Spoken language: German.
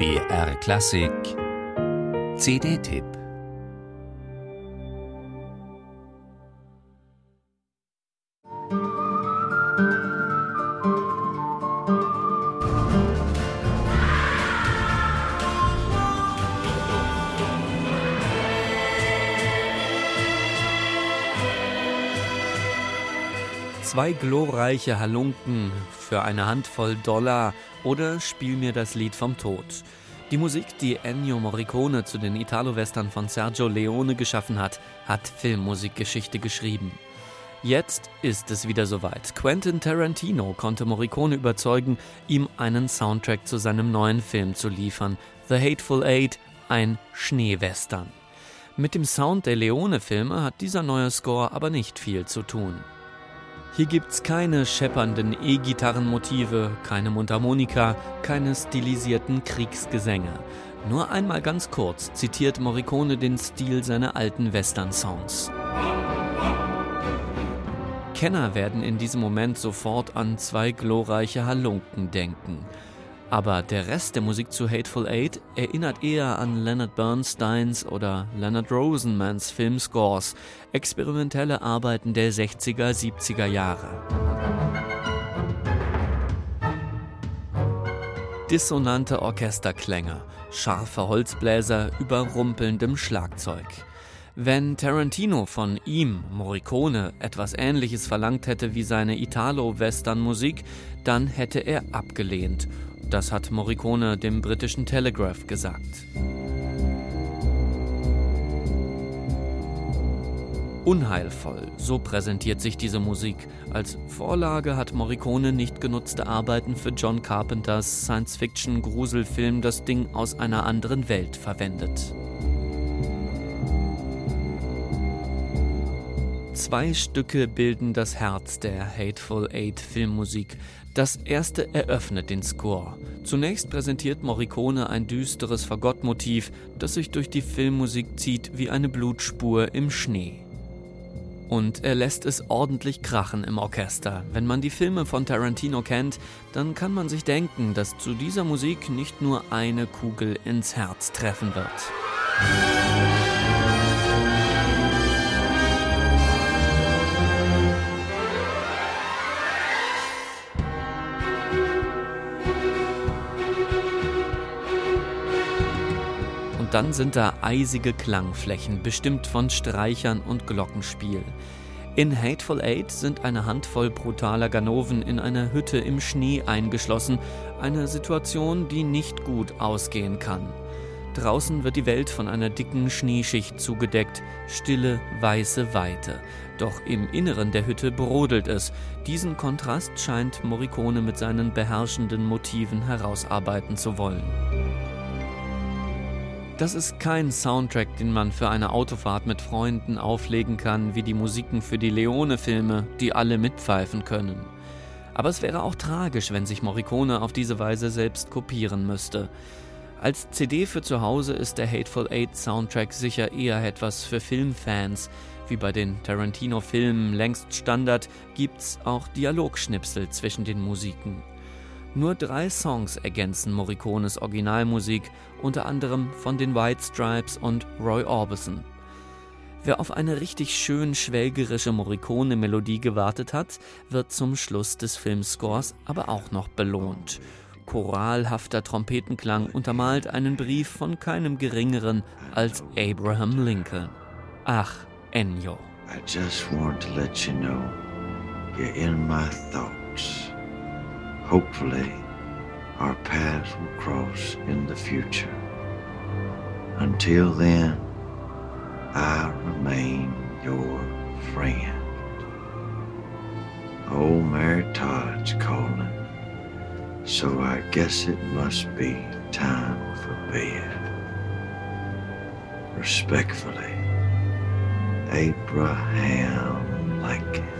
BR Klassik. CD-Tipp Zwei glorreiche Halunken für eine Handvoll Dollar oder Spiel mir das Lied vom Tod. Die Musik, die Ennio Morricone zu den Italo-Western von Sergio Leone geschaffen hat, hat Filmmusikgeschichte geschrieben. Jetzt ist es wieder soweit. Quentin Tarantino konnte Morricone überzeugen, ihm einen Soundtrack zu seinem neuen Film zu liefern. The Hateful Eight, ein Schneewestern. Mit dem Sound der Leone-Filme hat dieser neue Score aber nicht viel zu tun. Hier gibt's keine scheppernden E-Gitarrenmotive, keine Mundharmonika, keine stilisierten Kriegsgesänge. Nur einmal ganz kurz zitiert Morricone den Stil seiner alten Western-Songs. Kenner werden in diesem Moment sofort an zwei glorreiche Halunken denken. Aber der Rest der Musik zu Hateful Eight erinnert eher an Leonard Bernsteins oder Leonard Rosenmans Filmscores, experimentelle Arbeiten der 60er, 70er Jahre. Dissonante Orchesterklänge, scharfe Holzbläser überrumpelndem Schlagzeug. Wenn Tarantino von ihm, Morricone, etwas Ähnliches verlangt hätte wie seine Italo-Western-Musik, dann hätte er abgelehnt das hat Morricone dem britischen Telegraph gesagt. Unheilvoll, so präsentiert sich diese Musik. Als Vorlage hat Morricone nicht genutzte Arbeiten für John Carpenters Science-Fiction-Gruselfilm Das Ding aus einer anderen Welt verwendet. Zwei Stücke bilden das Herz der Hateful Eight Filmmusik. Das erste eröffnet den Score. Zunächst präsentiert Morricone ein düsteres Fagottmotiv, das sich durch die Filmmusik zieht wie eine Blutspur im Schnee. Und er lässt es ordentlich krachen im Orchester. Wenn man die Filme von Tarantino kennt, dann kann man sich denken, dass zu dieser Musik nicht nur eine Kugel ins Herz treffen wird. Dann sind da eisige Klangflächen, bestimmt von Streichern und Glockenspiel. In Hateful Eight sind eine Handvoll brutaler Ganoven in einer Hütte im Schnee eingeschlossen, eine Situation, die nicht gut ausgehen kann. Draußen wird die Welt von einer dicken Schneeschicht zugedeckt, stille, weiße Weite. Doch im Inneren der Hütte brodelt es. Diesen Kontrast scheint Morricone mit seinen beherrschenden Motiven herausarbeiten zu wollen. Das ist kein Soundtrack, den man für eine Autofahrt mit Freunden auflegen kann, wie die Musiken für die Leone-Filme, die alle mitpfeifen können. Aber es wäre auch tragisch, wenn sich Morricone auf diese Weise selbst kopieren müsste. Als CD für zu Hause ist der Hateful Eight Soundtrack sicher eher etwas für Filmfans. Wie bei den Tarantino-Filmen längst Standard gibt's auch Dialogschnipsel zwischen den Musiken. Nur drei Songs ergänzen Morricones Originalmusik, unter anderem von den White Stripes und Roy Orbison. Wer auf eine richtig schön schwelgerische Morricone-Melodie gewartet hat, wird zum Schluss des Filmscores aber auch noch belohnt. Choralhafter Trompetenklang untermalt einen Brief von keinem geringeren als Abraham Lincoln. Ach, Ennio. I just want to let you know you're in my thoughts. Hopefully, our paths will cross in the future. Until then, I remain your friend. Old Mary Todd's calling, so I guess it must be time for bed. Respectfully, Abraham Lincoln.